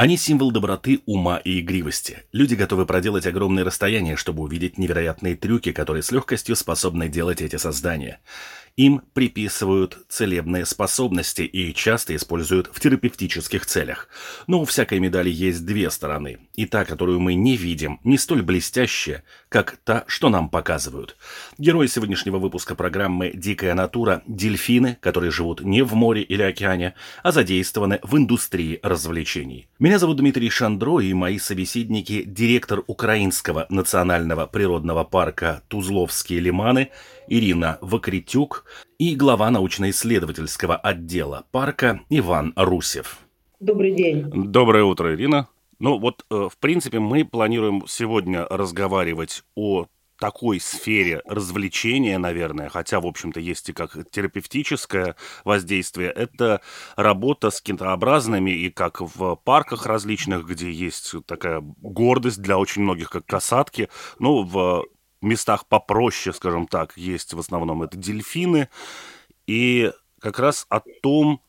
Они символ доброты, ума и игривости. Люди готовы проделать огромные расстояния, чтобы увидеть невероятные трюки, которые с легкостью способны делать эти создания. Им приписывают целебные способности и часто используют в терапевтических целях. Но у всякой медали есть две стороны. И та, которую мы не видим, не столь блестящая, как та, что нам показывают. Герои сегодняшнего выпуска программы «Дикая натура» – дельфины, которые живут не в море или океане, а задействованы в индустрии развлечений. Меня зовут Дмитрий Шандро, и мои собеседники – директор Украинского национального природного парка «Тузловские лиманы» Ирина Вакритюк и глава научно-исследовательского отдела парка Иван Русев. Добрый день. Доброе утро, Ирина. Ну вот, э, в принципе, мы планируем сегодня разговаривать о такой сфере развлечения, наверное, хотя, в общем-то, есть и как терапевтическое воздействие, это работа с кентообразными и как в парках различных, где есть такая гордость для очень многих, как касатки, ну, в местах попроще, скажем так, есть в основном это дельфины. И как раз о том,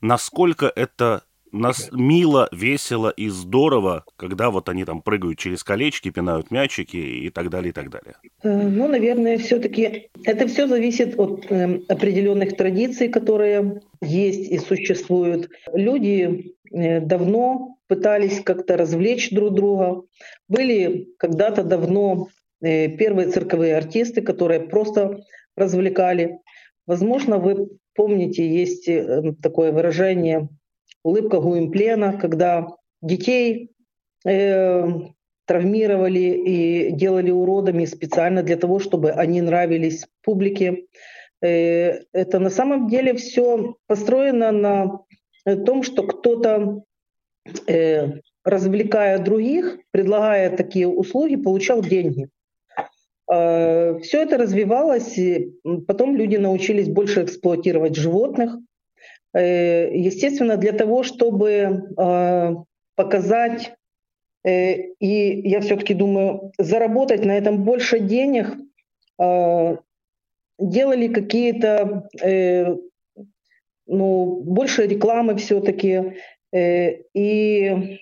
насколько это нас мило, весело и здорово, когда вот они там прыгают через колечки, пинают мячики и так далее, и так далее. Э, ну, наверное, все-таки это все зависит от э, определенных традиций, которые есть и существуют. Люди э, давно пытались как-то развлечь друг друга. Были когда-то давно первые цирковые артисты, которые просто развлекали. Возможно, вы помните, есть э, такое выражение «улыбка Гуимплена», когда детей э, травмировали и делали уродами специально для того, чтобы они нравились публике. Э, это на самом деле все построено на том, что кто-то э, развлекая других, предлагая такие услуги, получал деньги. Э, Все это развивалось, и потом люди научились больше эксплуатировать животных. Э, естественно, для того, чтобы э, показать, и я все-таки думаю, заработать на этом больше денег, делали какие-то, ну, больше рекламы все-таки. И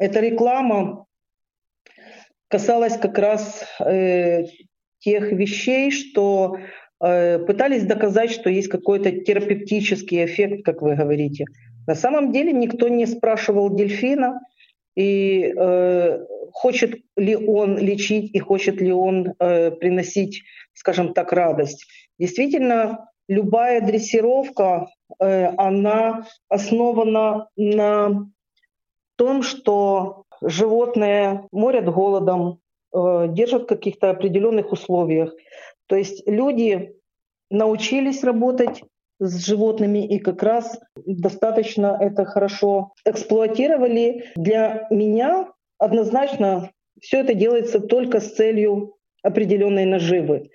эта реклама касалась как раз э, тех вещей, что э, пытались доказать, что есть какой-то терапевтический эффект, как вы говорите. На самом деле никто не спрашивал дельфина, и э, хочет ли он лечить и хочет ли он э, приносить, скажем так, радость. Действительно, любая дрессировка, э, она основана на том, что животные морят голодом, э, держат в каких-то определенных условиях. То есть люди научились работать с животными и как раз достаточно это хорошо эксплуатировали. Для меня однозначно все это делается только с целью определенной наживы.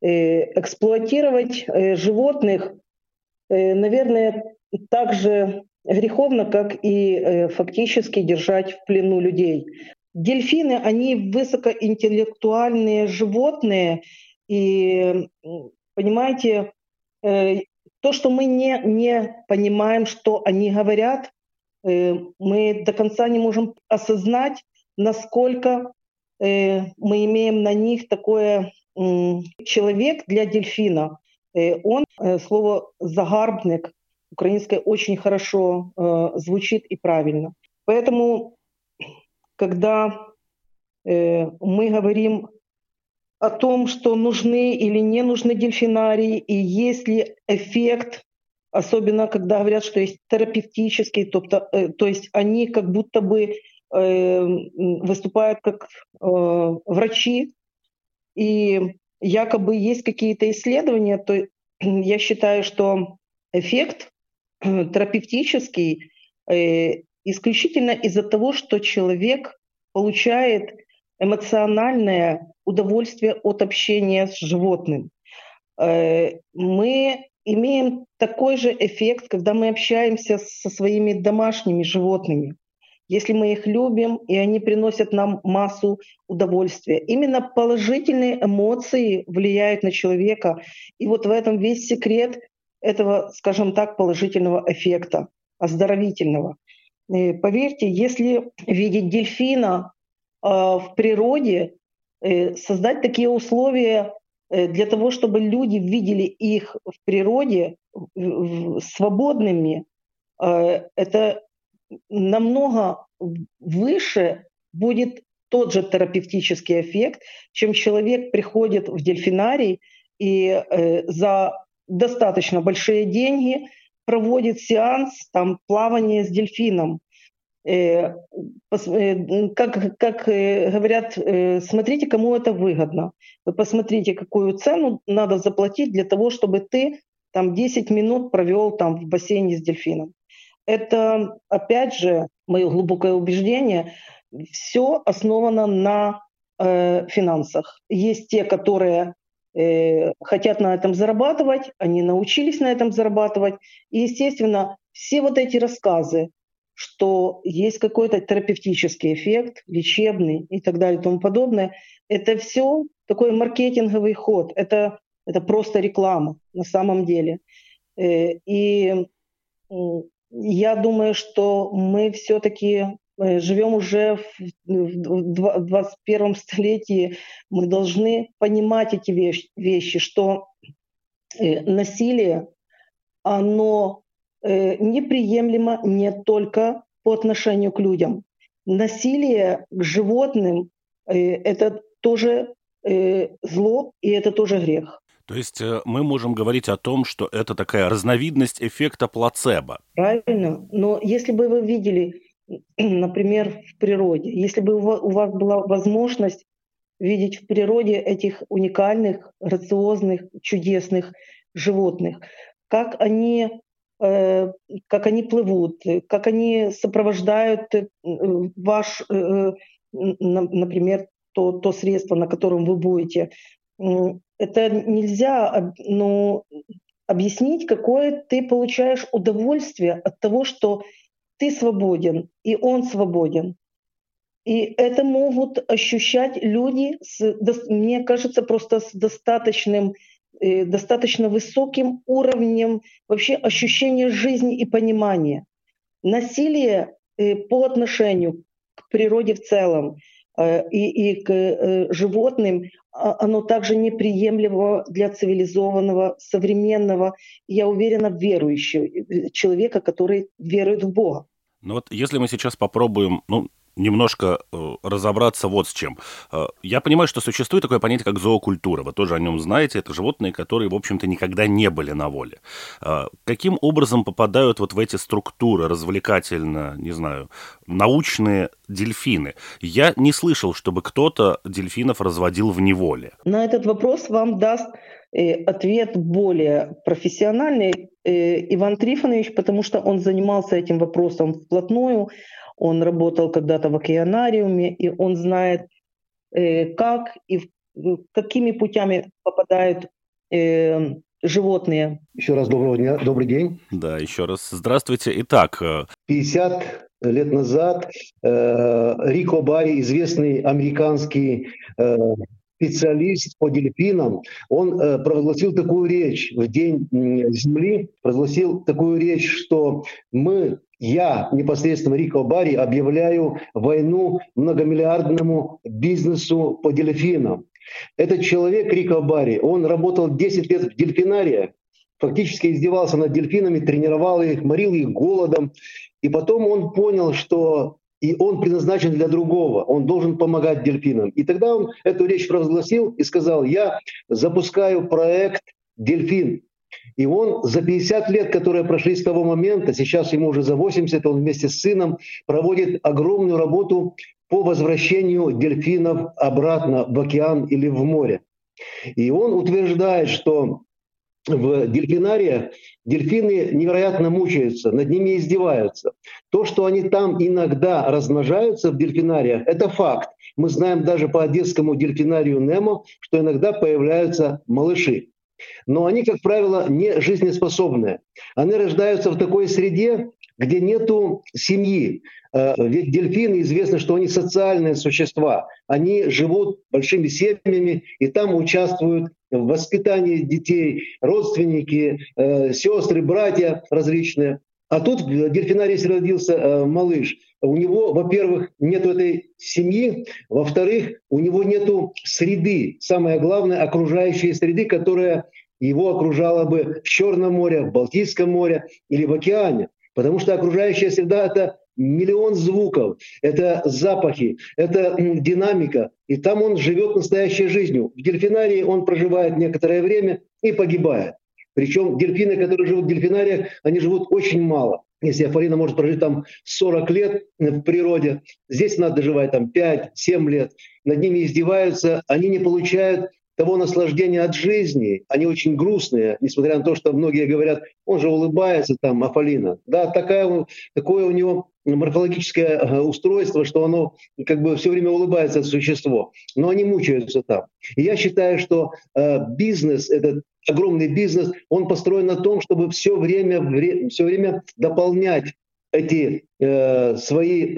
Э, эксплуатировать э, животных, наверное, также греховно, как и э, фактически держать в плену людей. Дельфины, они высокоинтеллектуальные животные, и, понимаете, э, то, что мы не, не понимаем, что они говорят, э, мы до конца не можем осознать, насколько мы имеем на них такое человек для дельфина. Он, слово «загарбник», украинское очень хорошо э, звучит и правильно. Поэтому, когда э, мы говорим о том, что нужны или не нужны дельфинарии, и есть ли эффект, особенно когда говорят, что есть терапевтический, то, э, то есть они как будто бы э, выступают как э, врачи, и якобы есть какие-то исследования, то я считаю, что эффект терапевтический э, исключительно из-за того, что человек получает эмоциональное удовольствие от общения с животным. Э, мы имеем такой же эффект, когда мы общаемся со своими домашними животными. Если мы их любим, и они приносят нам массу удовольствия. Именно положительные эмоции влияют на человека. И вот в этом весь секрет этого, скажем так, положительного эффекта, оздоровительного. И поверьте, если видеть дельфина э, в природе, э, создать такие условия Э, для того, чтобы люди видели их в природе свободными, э, это намного выше будет тот же терапевтический эффект, чем человек приходит в дельфинарий и э, за достаточно большие деньги проводит сеанс там, плавания с дельфином. Э, э, как, как э, говорят, смотрите, кому это выгодно. Вы посмотрите, какую цену надо заплатить для того, чтобы ты там 10 минут провел там в бассейне с дельфином. Это, опять же, мое глубокое убеждение, все основано на э, финансах. Есть те, которые э, хотят на этом зарабатывать, они научились на этом зарабатывать. И, естественно, все вот эти рассказы что есть какой-то терапевтический эффект, лечебный и так далее и тому подобное. Это все такой маркетинговый ход. Это, это просто реклама на самом деле. Э, и я думаю, что мы все-таки э, живем уже в 21 столетии, мы должны понимать эти вещи, что э, насилие, оно Э, неприемлемо не только по отношению к людям. Насилие к животным это тоже зло, и это тоже грех. То есть мы можем говорить о том, что это такая разновидность эффекта плацебо. Правильно. Но если бы вы видели, например, в природе, если бы у вас была возможность видеть в природе этих уникальных, грациозных, чудесных животных, как они Э, как они плывут, как они сопровождают э, ваш, э, например, то, то средство, на котором вы будете. Это нельзя ну, объяснить, какое ты получаешь удовольствие от того, что ты свободен, и он свободен. И это могут ощущать люди, с, мне кажется, просто с достаточным Э, достаточно высоким уровнем вообще ощущения жизни и понимания. Насилие э, по отношению к природе в целом э, и, и к животным, а, оно также неприемлемо для цивилизованного, современного, я уверена, верующего человека, который верует в Бога. Ну вот если мы сейчас попробуем, ну, немножко э, разобраться вот с чем. Э, я понимаю, что существует такое понятие, как зоокультура. Вы тоже о нем знаете. Это животные, которые, в общем-то, никогда не были на воле. Э, каким образом попадают вот в эти структуры развлекательно, не знаю, научные дельфины? Я не слышал, чтобы кто-то дельфинов разводил в неволе. На этот вопрос вам даст ответ более профессиональный Иван Трифонович, потому что он занимался этим вопросом вплотную. Он работал когда-то в океанариуме, и он знает, э, как и какими путями попадают э, животные. Еще раз доброго дня, добрый день. Да, еще раз здравствуйте. Итак, 50 э, лет назад э, Рико Барри, известный американский э, специалист по дельфинам, он э, провозгласил такую речь в День Земли, провозгласил такую речь, что мы я непосредственно Рико Барри объявляю войну многомиллиардному бизнесу по дельфинам. Этот человек, Рико Барри, он работал 10 лет в дельфинарии, фактически издевался над дельфинами, тренировал их, морил их голодом. И потом он понял, что и он предназначен для другого, он должен помогать дельфинам. И тогда он эту речь провозгласил и сказал, я запускаю проект «Дельфин», и он за 50 лет, которые прошли с того момента, сейчас ему уже за 80, он вместе с сыном проводит огромную работу по возвращению дельфинов обратно в океан или в море. И он утверждает, что в дельфинариях дельфины невероятно мучаются, над ними издеваются. То, что они там иногда размножаются в дельфинариях, это факт. Мы знаем даже по одесскому дельфинарию Немо, что иногда появляются малыши. Но они, как правило, не жизнеспособные. Они рождаются в такой среде, где нету семьи. Э, ведь дельфины известно, что они социальные существа. Они живут большими семьями и там участвуют в воспитании детей, родственники, э, сестры, братья различные. А тут в дельфинарии родился э, малыш. У него, во-первых, нет этой семьи, во-вторых, у него нет среды, самое главное, окружающей среды, которая его окружала бы в Черном море, в Балтийском море или в океане. Потому что окружающая среда — это миллион звуков, это запахи, это динамика. И там он живет настоящей жизнью. В дельфинарии он проживает некоторое время и погибает. Причем дельфины, которые живут в дельфинариях, они живут очень мало. Если афарина может прожить там 40 лет в природе, здесь надо доживать там 5-7 лет. Над ними издеваются, они не получают того наслаждения от жизни. Они очень грустные, несмотря на то, что многие говорят, он же улыбается там, Афалина. Да, такая, такое у него морфологическое э, устройство, что оно как бы все время улыбается существо, но они мучаются там. И я считаю, что э, бизнес, этот огромный бизнес, он построен на том, чтобы все время, вре, все время дополнять эти э, свои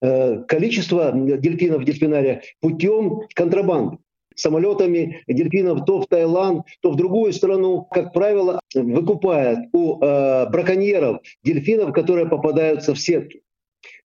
э, количества дельфинов в дельфинариях путем контрабанды самолетами дельфинов то в Таиланд, то в другую страну, как правило, выкупает у э, браконьеров дельфинов, которые попадаются в сетки.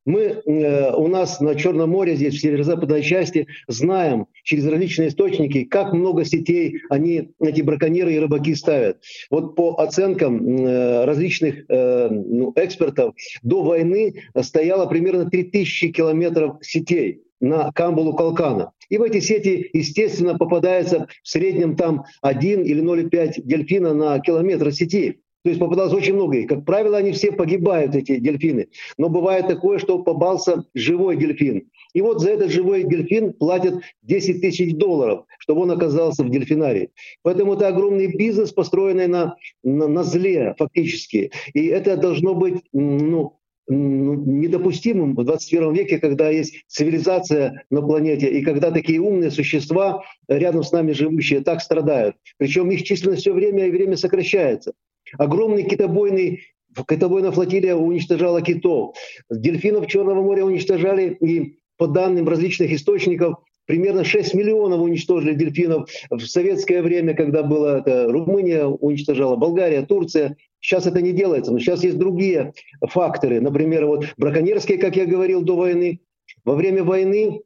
Мы э, у нас на Черном море, здесь в северо-западной части, знаем через различные источники, как много сетей они, эти браконьеры и рыбаки ставят. Вот по оценкам э, различных э, ну, экспертов, до войны стояло примерно 3000 километров сетей на камбулу Калкана. И в эти сети, естественно, попадается в среднем там 1 или 0,5 дельфина на километр сети. То есть попадалось очень много их. Как правило, они все погибают, эти дельфины. Но бывает такое, что попался живой дельфин. И вот за этот живой дельфин платят 10 тысяч долларов, чтобы он оказался в дельфинарии. Поэтому это огромный бизнес, построенный на, на, на зле фактически. И это должно быть ну, ну, недопустимым в 21 веке, когда есть цивилизация на планете, и когда такие умные существа рядом с нами живущие так страдают. Причем их численность все время и время сокращается. Огромный китобойный Китобойная флотилия уничтожала китов. Дельфинов Черного моря уничтожали и по данным различных источников примерно 6 миллионов уничтожили дельфинов в советское время, когда была это, Румыния уничтожала, Болгария, Турция. Сейчас это не делается, но сейчас есть другие факторы. Например, вот браконьерские, как я говорил до войны. Во время войны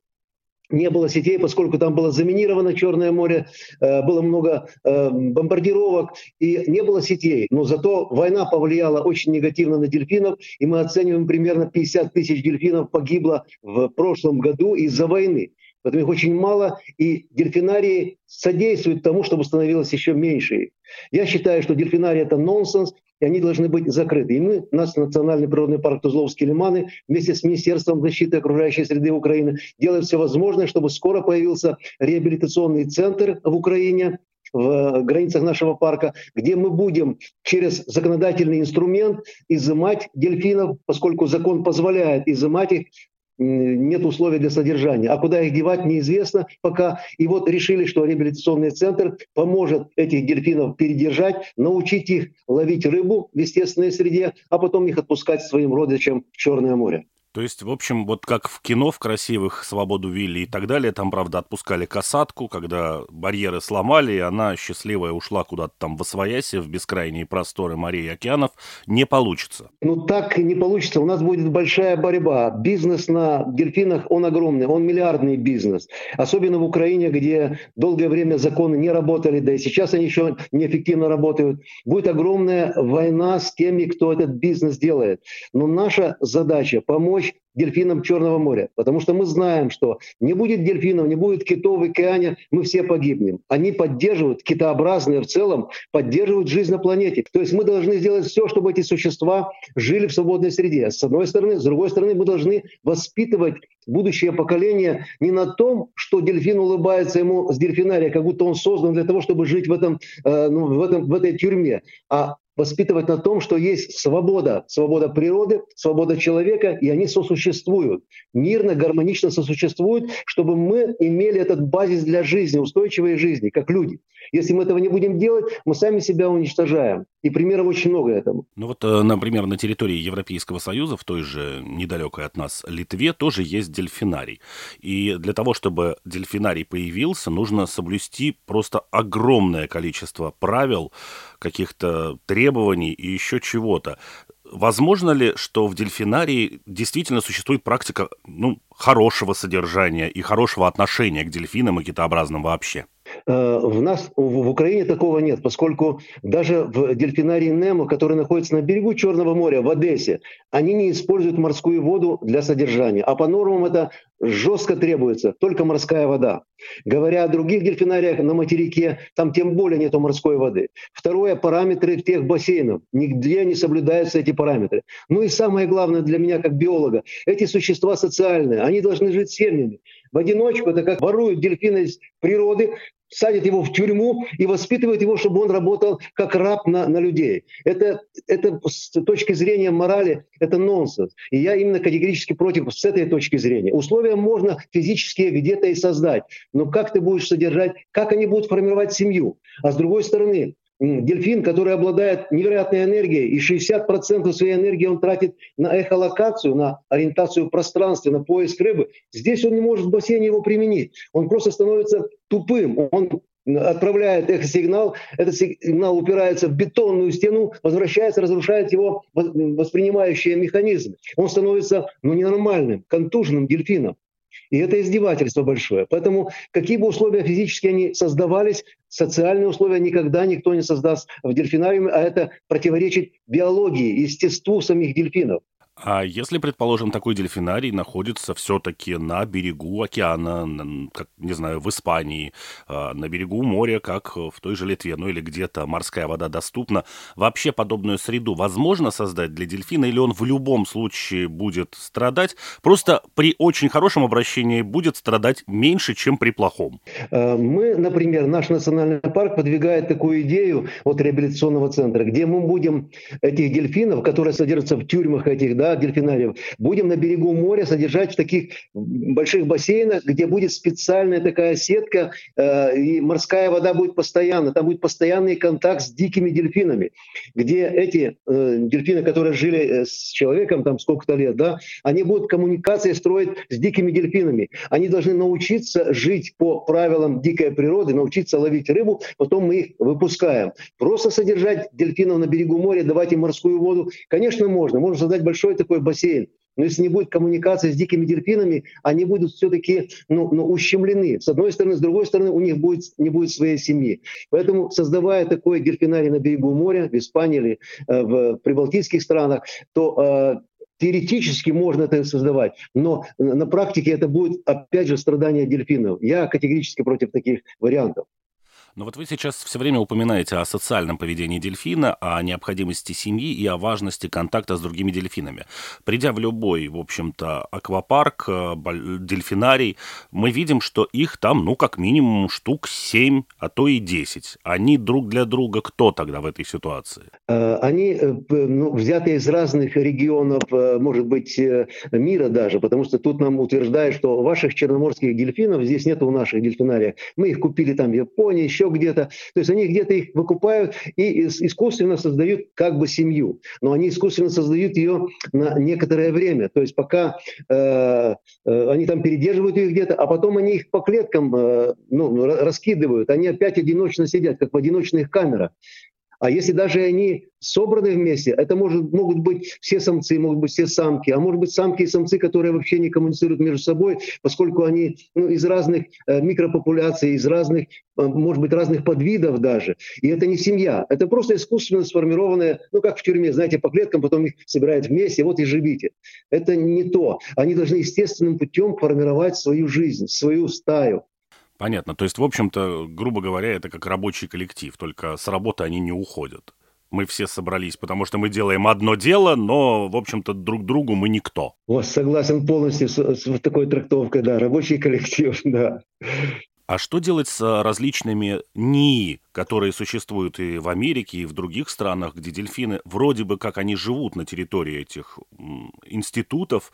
не было сетей, поскольку там было заминировано Черное море, э, было много э, бомбардировок, и не было сетей. Но зато война повлияла очень негативно на дельфинов, и мы оцениваем примерно 50 тысяч дельфинов погибло в прошлом году из-за войны. Поэтому их очень мало, и дельфинарии содействуют тому, чтобы становилось еще меньше. Я считаю, что дельфинарий – это нонсенс, и они должны быть закрыты. И мы, наш Национальный природный парк Тузловские лиманы, вместе с Министерством защиты окружающей среды Украины, делаем все возможное, чтобы скоро появился реабилитационный центр в Украине, в границах нашего парка, где мы будем через законодательный инструмент изымать дельфинов, поскольку закон позволяет изымать их нет условий для содержания. А куда их девать, неизвестно пока. И вот решили, что реабилитационный центр поможет этих дельфинов передержать, научить их ловить рыбу в естественной среде, а потом их отпускать своим родичам в Черное море. То есть, в общем, вот как в кино, в красивых «Свободу Вилли» и так далее, там, правда, отпускали касатку, когда барьеры сломали, и она счастливая ушла куда-то там в освояси, в бескрайние просторы морей и океанов, не получится. Ну, так не получится. У нас будет большая борьба. Бизнес на дельфинах, он огромный, он миллиардный бизнес. Особенно в Украине, где долгое время законы не работали, да и сейчас они еще неэффективно работают. Будет огромная война с теми, кто этот бизнес делает. Но наша задача — помочь помощь дельфинам Черного моря. Потому что мы знаем, что не будет дельфинов, не будет китов в океане, мы все погибнем. Они поддерживают, китообразные в целом, поддерживают жизнь на планете. То есть мы должны сделать все, чтобы эти существа жили в свободной среде. С одной стороны. С другой стороны, мы должны воспитывать будущее поколение не на том, что дельфин улыбается ему с дельфинария, как будто он создан для того, чтобы жить в, этом, э, ну, в, этом, в этой тюрьме, а воспитывать на том, что есть свобода, свобода природы, свобода человека, и они сосуществуют, мирно, гармонично сосуществуют, чтобы мы имели этот базис для жизни, устойчивой жизни, как люди. Если мы этого не будем делать, мы сами себя уничтожаем. И примеров очень много этому. Ну вот, э, например, на территории Европейского Союза, в той же недалекой от нас Литве, тоже есть дельфинарий. И для того, чтобы дельфинарий появился, нужно соблюсти просто огромное количество правил, каких-то требований и еще чего-то. Возможно ли, что в дельфинарии действительно существует практика ну, хорошего содержания и хорошего отношения к дельфинам и китообразным вообще? Э, в нас в Украине такого нет, поскольку даже в дельфинарии Немо, который находится на берегу Черного моря в Одессе, они не используют морскую воду для содержания. А по нормам это жестко требуется, только морская вода. Говоря о других дельфинариях на материке, там тем более нету морской воды. Второе, параметры тех бассейнов. Нигде не соблюдаются эти параметры. Ну и самое главное для меня как биолога, эти существа социальные, они должны жить семьями. В одиночку это как воруют дельфины из природы, садят его в тюрьму и воспитывают его, чтобы он работал как раб на, на людей. Это, это с точки зрения морали, это нонсенс. И я именно категорически против с этой точки зрения. Условия можно физически где-то и создать, но как ты будешь содержать, как они будут формировать семью? А с другой стороны, дельфин, который обладает невероятной энергией, и 60% своей энергии он тратит на эхолокацию, на ориентацию в пространстве, на поиск рыбы. Здесь он не может в бассейне его применить. Он просто становится тупым. Он отправляет эхосигнал, этот сигнал упирается в бетонную стену, возвращается, разрушает его воспринимающие механизмы. Он становится ну, ненормальным, контуженным дельфином. И это издевательство большое. Поэтому какие бы условия физически они создавались, социальные условия никогда никто не создаст в дельфинариуме, а это противоречит биологии, естеству самих дельфинов. А если, предположим, такой дельфинарий находится все-таки на берегу океана, как, не знаю, в Испании, а, на берегу моря, как в той же Литве, ну или где-то морская вода доступна, вообще подобную среду возможно создать для дельфина, или он в любом случае будет страдать, просто при очень хорошем обращении будет страдать меньше, чем при плохом? Э, мы, например, наш национальный парк подвигает такую идею от реабилитационного центра, где мы будем этих дельфинов, которые содержатся в тюрьмах этих, да, да, дельфинариев, будем на берегу моря содержать в таких больших бассейнах, где будет специальная такая сетка, э, и морская вода будет постоянно, там будет постоянный контакт с дикими дельфинами, где эти э, дельфины, которые жили э, с человеком там сколько-то лет, да, они будут коммуникации строить с дикими дельфинами. Они должны научиться жить по правилам дикой природы, научиться ловить рыбу, потом мы их выпускаем. Просто содержать дельфинов на берегу моря, давать им морскую воду, конечно, можно. Можно создать большой такой бассейн. Но если не будет коммуникации с дикими дельфинами, они будут все-таки ну, ну, ущемлены. С одной стороны, с другой стороны, у них будет, не будет своей семьи. Поэтому, создавая такой дельфинарий на берегу моря, в Испании или э, в прибалтийских странах, то э, Теоретически можно это создавать, но на практике это будет, опять же, страдание дельфинов. Я категорически против таких вариантов. Но вот вы сейчас все время упоминаете о социальном поведении дельфина, о необходимости семьи и о важности контакта с другими дельфинами. Придя в любой, в общем-то, аквапарк, э, дельфинарий, мы видим, что их там, ну, как минимум, штук 7, а то и 10. Они друг для друга кто тогда в этой ситуации? Э, они э, ну, взяты из разных регионов, может быть, мира даже, потому что тут нам утверждают, что ваших черноморских дельфинов здесь нет у наших дельфинариях. Мы их купили там в Японии, еще еще где-то. То есть они где-то их выкупают и искусственно создают как бы семью. Но они искусственно создают ее на некоторое время. То есть пока э, э, они там передерживают их где-то, а потом они их по клеткам э, ну, раскидывают. Они опять одиночно сидят, как в одиночных камерах. А если даже они собраны вместе, это может, могут быть все самцы, могут быть все самки, а может быть самки и самцы, которые вообще не коммуницируют между собой, поскольку они ну, из разных э, микропопуляций, из разных, э, может быть, разных подвидов даже. И это не семья, это просто искусственно сформированное, ну как в тюрьме, знаете, по клеткам, потом их собирают вместе, вот и живите. Это не то. Они должны естественным путем формировать свою жизнь, свою стаю. Понятно. То есть, в общем-то, грубо говоря, это как рабочий коллектив, только с работы они не уходят. мы все собрались, потому что мы делаем одно дело, но, в общем-то, друг другу мы никто. Вот, согласен полностью с, с такой трактовкой, да, рабочий коллектив, да. А что делать с различными НИИ, которые существуют и в Америке, и в других странах, где дельфины, вроде бы как они живут на территории этих институтов,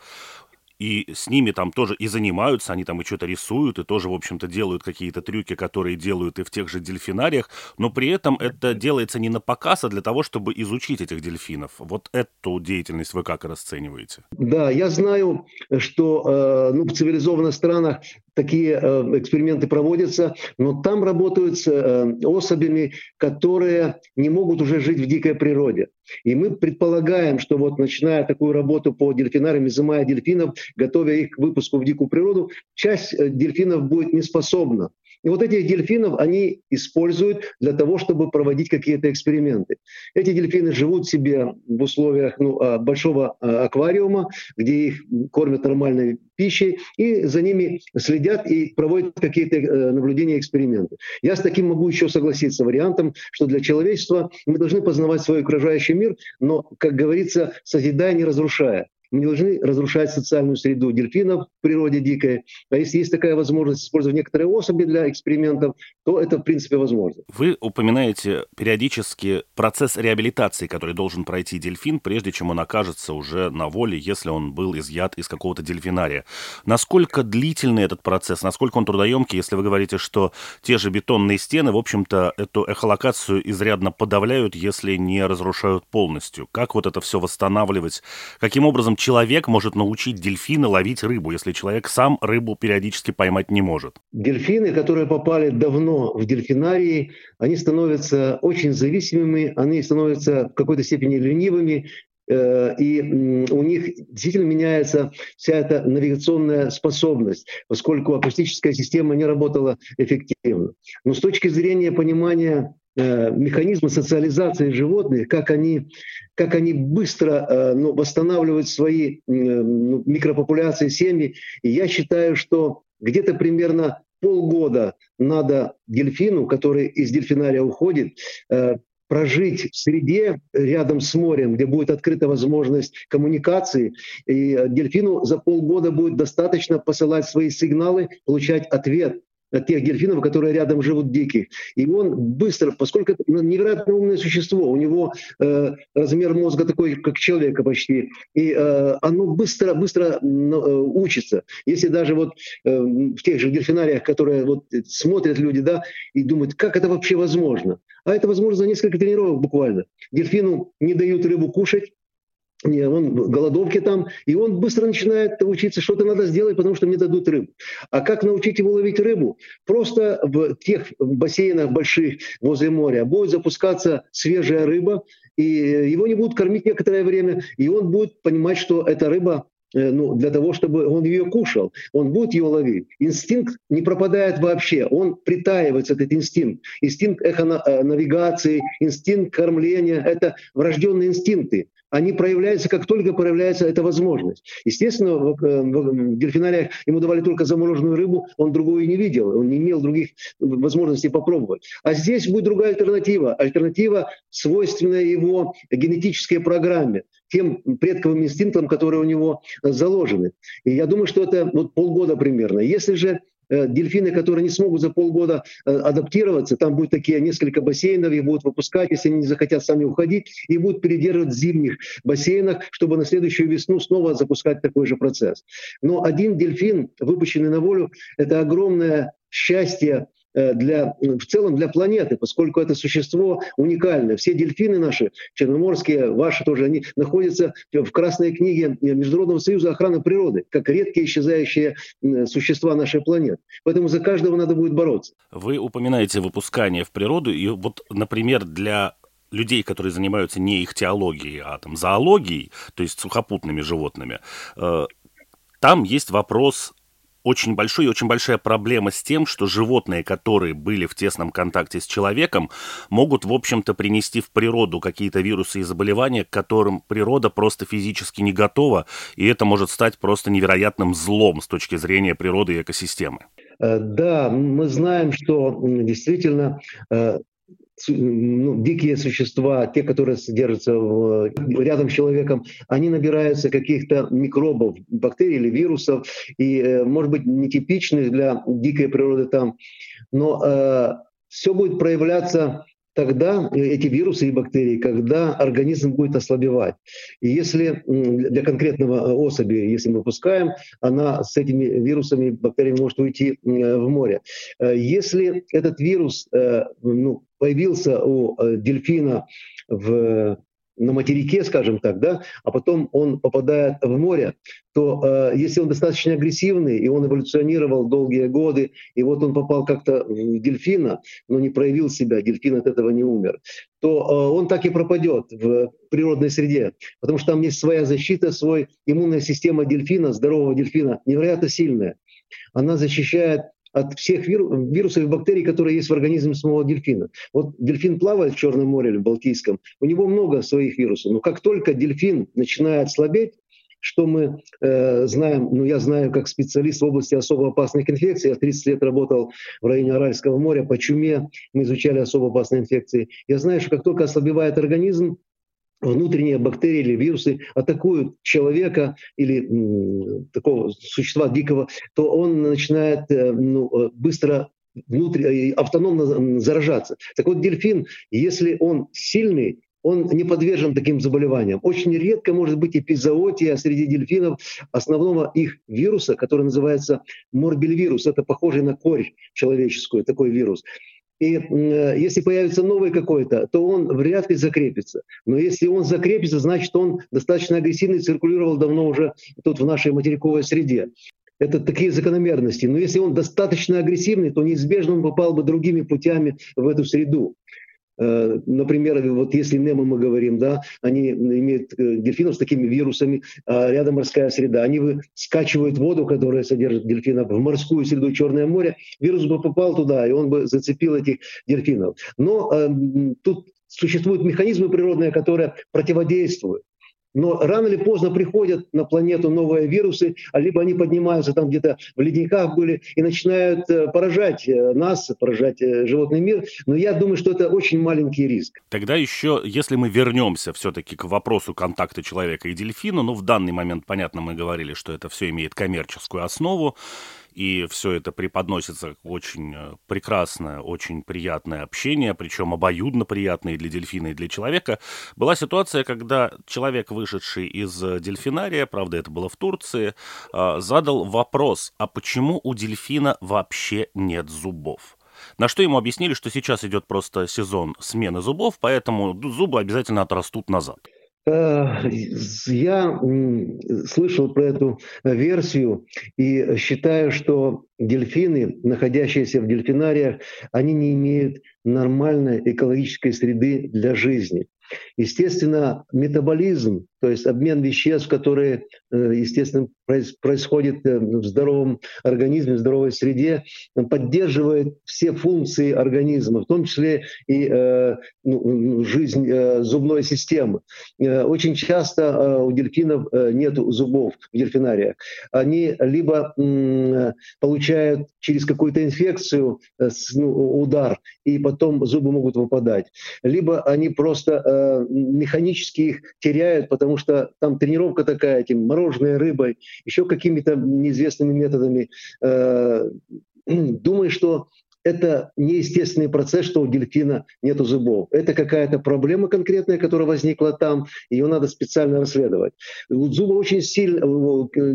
и с ними там тоже и занимаются, они там и что-то рисуют, и тоже, в общем-то, делают какие-то трюки, которые делают и в тех же дельфинариях, но при этом это делается не на показ, а для того, чтобы изучить этих дельфинов. Вот эту деятельность вы как расцениваете? Да, я знаю, что э, ну, в цивилизованных странах такие э, эксперименты проводятся, но там работают с э, особями, которые не могут уже жить в дикой природе. И мы предполагаем, что вот начиная такую работу по дельфинариям, изымая дельфинов, готовя их к выпуску в дикую природу, часть э, дельфинов будет неспособна и вот этих дельфинов они используют для того, чтобы проводить какие-то эксперименты. Эти дельфины живут себе в условиях ну, а, большого а, аквариума, где их кормят нормальной пищей, и за ними следят и проводят какие-то э, наблюдения, эксперименты. Я с таким могу еще согласиться вариантом, что для человечества мы должны познавать свой окружающий мир, но, как говорится, созидая, не разрушая. Мы не должны разрушать социальную среду дельфинов в природе дикой. А если есть такая возможность использовать некоторые особи для экспериментов, то это в принципе возможно. Вы упоминаете периодически процесс реабилитации, который должен пройти дельфин, прежде чем он окажется уже на воле, если он был изъят из какого-то дельфинария. Насколько длительный этот процесс, насколько он трудоемкий, если вы говорите, что те же бетонные стены, в общем-то, эту эхолокацию изрядно подавляют, если не разрушают полностью? Как вот это все восстанавливать? Каким образом человек может научить дельфина ловить рыбу, если человек сам рыбу периодически поймать не может? Дельфины, которые попали давно в дельфинарии, они становятся очень зависимыми, они становятся в какой-то степени ленивыми, э, и у них действительно меняется вся эта навигационная способность, поскольку акустическая система не работала эффективно. Но с точки зрения понимания механизмы социализации животных, как они, как они быстро э, ну, восстанавливают свои ну, микропопуляции, семьи. И я считаю, что где-то примерно полгода надо дельфину, который из дельфинария уходит, э, прожить в среде рядом с морем, где будет открыта возможность коммуникации. И дельфину за полгода будет достаточно посылать свои сигналы, получать ответ от тех дельфинов, которые рядом живут дикие. И он быстро, поскольку это невероятно умное существо, у него э, размер мозга такой, как человека почти, и э, оно быстро, быстро э, учится. Если даже вот э, в тех же дельфинариях, которые вот смотрят люди, да, и думают, как это вообще возможно? А это возможно за несколько тренировок буквально. Дельфину не дают рыбу кушать, он в голодовке там, и он быстро начинает учиться, что-то надо сделать, потому что мне дадут рыбу. А как научить его ловить рыбу? Просто в тех бассейнах больших возле моря будет запускаться свежая рыба, и его не будут кормить некоторое время, и он будет понимать, что эта рыба э, ну, для того, чтобы он ее кушал. Он будет ее ловить. Инстинкт не пропадает вообще. Он притаивается, этот инстинкт. Инстинкт эхонавигации, инстинкт кормления – это врожденные инстинкты они проявляются, как только проявляется эта возможность. Естественно, в, в, в дельфинариях ему давали только замороженную рыбу, он другую не видел, он не имел других возможностей попробовать. А здесь будет другая альтернатива. Альтернатива, свойственная его генетической программе, тем предковым инстинктам, которые у него заложены. И я думаю, что это вот полгода примерно. Если же Э, дельфины, которые не смогут за полгода э, адаптироваться, там будет такие несколько бассейнов, их будут выпускать, если они не захотят сами уходить, и будут передерживать в зимних бассейнах, чтобы на следующую весну снова запускать такой же процесс. Но один дельфин, выпущенный на волю, это огромное счастье Э, для, в целом для планеты, поскольку это существо уникальное. Все дельфины наши, черноморские, ваши тоже, они находятся в Красной книге Международного союза охраны природы, как редкие исчезающие существа нашей планеты. Поэтому за каждого надо будет бороться. Вы упоминаете выпускание в природу, и вот, например, для людей, которые занимаются не их теологией, а там зоологией, то есть сухопутными животными, э, там есть вопрос очень большой и очень большая проблема с тем, что животные, которые были в тесном контакте с человеком, могут, в общем-то, принести в природу какие-то вирусы и заболевания, к которым природа просто физически не готова, и это может стать просто невероятным злом с точки зрения природы и экосистемы. Э, да, мы знаем, что действительно э, ну, дикие существа, те, которые содержатся в, рядом с человеком, они набираются каких-то микробов, бактерий или вирусов, и, э, может быть, нетипичных для дикой природы там, но э, все будет проявляться тогда э, эти вирусы и бактерии, когда организм будет ослабевать. И если для конкретного э, особи, если мы пускаем, она с этими вирусами, бактериями может уйти в море. Если этот вирус ну, появился у дельфина в на материке, скажем так, да, а потом он попадает в море, то э, если он достаточно агрессивный, и он эволюционировал долгие годы, и вот он попал как-то в дельфина, но не проявил себя, дельфин от этого не умер, то э, он так и пропадет в природной среде, потому что там есть своя защита, свой иммунная система дельфина, здорового дельфина, невероятно сильная. Она защищает от всех вирусов и бактерий, которые есть в организме самого дельфина. Вот дельфин плавает в Черном море или в Балтийском, у него много своих вирусов. Но как только дельфин начинает слабеть, что мы э, знаем, ну я знаю как специалист в области особо опасных инфекций, я 30 лет работал в районе Аральского моря, по чуме мы изучали особо опасные инфекции. Я знаю, что как только ослабевает организм, внутренние бактерии или вирусы атакуют человека или такого существа дикого, то он начинает э, ну, э, быстро внутри, э, автономно заражаться. Так вот, дельфин, если он сильный, он не подвержен таким заболеваниям. Очень редко может быть эпизоотия среди дельфинов основного их вируса, который называется морбельвирус. Это похожий на корь человеческую, такой вирус. И э, если появится новый какой-то, то он вряд ли закрепится. Но если он закрепится, значит, он достаточно агрессивный, циркулировал давно уже тут в нашей материковой среде. Это такие закономерности. Но если он достаточно агрессивный, то неизбежно он попал бы другими путями в эту среду. Э, например, вот если Немо мы говорим, да, они имеют э, дельфинов с такими вирусами, а рядом морская среда, они скачивают воду, которая содержит дельфинов, в морскую среду Черное море, вирус бы попал туда, и он бы зацепил этих дельфинов. Но э, тут существуют механизмы природные, которые противодействуют. Но рано или поздно приходят на планету новые вирусы, а либо они поднимаются там где-то в ледниках были и начинают э, поражать э, нас, поражать э, животный мир. Но я думаю, что это очень маленький риск. Тогда еще, если мы вернемся все-таки к вопросу контакта человека и дельфина, ну в данный момент, понятно, мы говорили, что это все имеет коммерческую основу, и все это преподносится как очень э, прекрасное, очень приятное общение, причем обоюдно приятное и для дельфина, и для человека. Была ситуация, когда человек, вышедший из дельфинария, правда, это было в Турции, э, задал вопрос, а почему у дельфина вообще нет зубов? На что ему объяснили, что сейчас идет просто сезон смены зубов, поэтому зубы обязательно отрастут назад. Э, я слышал про эту версию и считаю, что дельфины, находящиеся в дельфинариях, они не имеют нормальной экологической среды для жизни. Естественно, метаболизм, то есть обмен веществ, которые, э, естественно, происходит э, в здоровом организме, в здоровой среде, поддерживает все функции организма, в том числе и э, ну, жизнь зубной системы. Очень часто у дельфинов нет зубов в дельфинариях. Они либо получают через какую-то инфекцию ну, удар, и потом зубы могут выпадать, либо они просто механически их теряют, потому что там тренировка такая, этим мороженой рыбой, еще какими-то неизвестными методами. Э, думаю, что это неестественный процесс, что у дельфина нет зубов. Это какая-то проблема конкретная, которая возникла там, ее надо специально расследовать. Зубы очень сильные,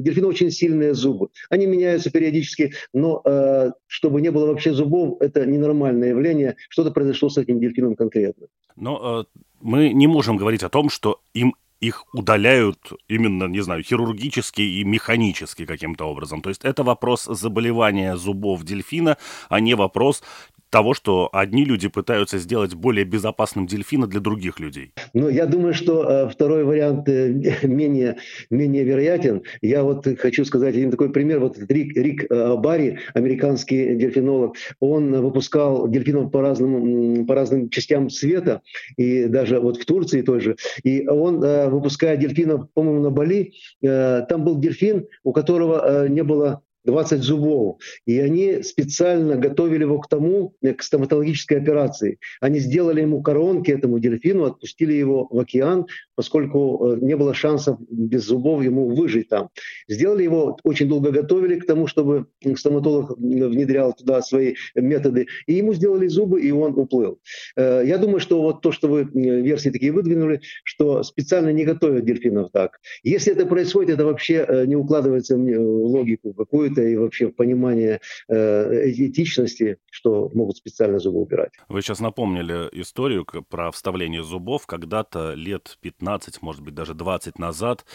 дельфины очень сильные зубы. Они меняются периодически, но э, чтобы не было вообще зубов, это ненормальное явление. Что-то произошло с этим дельфином конкретно. Но э, мы не можем говорить о том, что им их удаляют именно, не знаю, хирургически и механически каким-то образом. То есть это вопрос заболевания зубов дельфина, а не вопрос того, что одни люди пытаются сделать более безопасным дельфина для других людей? Ну, я думаю, что э, второй вариант э, менее, менее вероятен. Я вот хочу сказать один такой пример. Вот Рик, Рик э, Барри, американский дельфинолог, он выпускал дельфинов по разным, по разным частям света, и даже вот в Турции тоже. И он, выпуская дельфинов, по-моему, на Бали, там был дельфин, у которого не было 20 зубов. И они специально готовили его к тому, э, к стоматологической операции. Они сделали ему коронки, этому дельфину, отпустили его в океан, поскольку э, не было шансов без зубов ему выжить там. Сделали его, очень долго готовили к тому, чтобы стоматолог внедрял туда свои методы. И ему сделали зубы, и он уплыл. Э, я думаю, что вот то, что вы версии такие выдвинули, что специально не готовят дельфинов так. Если это происходит, это вообще не укладывается в логику какую-то и вообще понимание этичности, что могут специально зубы убирать. Вы сейчас напомнили историю про вставление зубов. Когда-то лет 15, может быть, даже 20 назад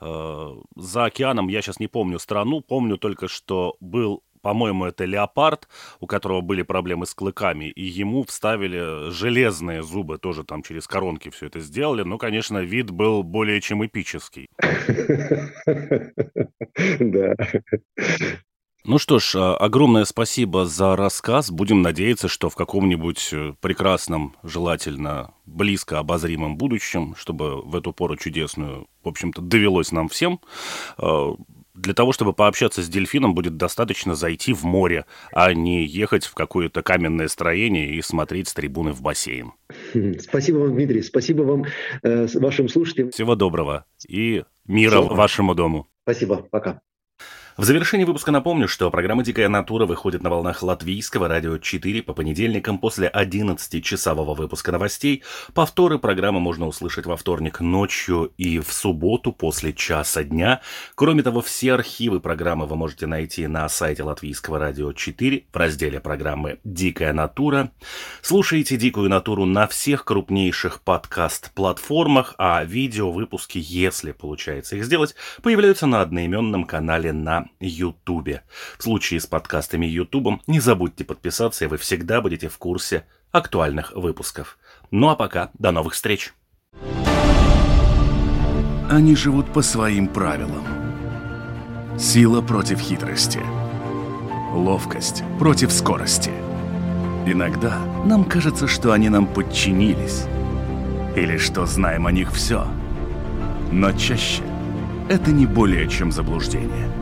э, за океаном, я сейчас не помню страну, помню только, что был по-моему, это леопард, у которого были проблемы с клыками, и ему вставили железные зубы, тоже там через коронки все это сделали. Ну, конечно, вид был более чем эпический. Да. Ну что ж, а, огромное спасибо за рассказ. Будем надеяться, что в каком-нибудь э, прекрасном, желательно близко обозримом будущем, чтобы в эту пору чудесную, в общем-то, довелось нам всем, а, для того, чтобы пообщаться с дельфином, будет достаточно зайти в море, а не ехать в какое-то каменное строение и смотреть с трибуны в бассейн. Спасибо вам, Дмитрий. Спасибо вам, э, вашим слушателям. Всего доброго и мира Всего. вашему дому. Спасибо. Пока. В завершении выпуска напомню, что программа «Дикая натура» выходит на волнах латвийского радио 4 по понедельникам после 11-часового выпуска новостей. Повторы программы можно услышать во вторник ночью и в субботу после часа дня. Кроме того, все архивы программы вы можете найти на сайте латвийского радио 4 в разделе программы «Дикая натура». Слушайте «Дикую натуру» на всех крупнейших подкаст-платформах, а видео-выпуски, если получается их сделать, появляются на одноименном канале на Ютубе. В случае с подкастами Ютубом не забудьте подписаться, и вы всегда будете в курсе актуальных выпусков. Ну а пока, до новых встреч! Они живут по своим правилам. Сила против хитрости. Ловкость против скорости. Иногда нам кажется, что они нам подчинились. Или что знаем о них все. Но чаще это не более чем заблуждение –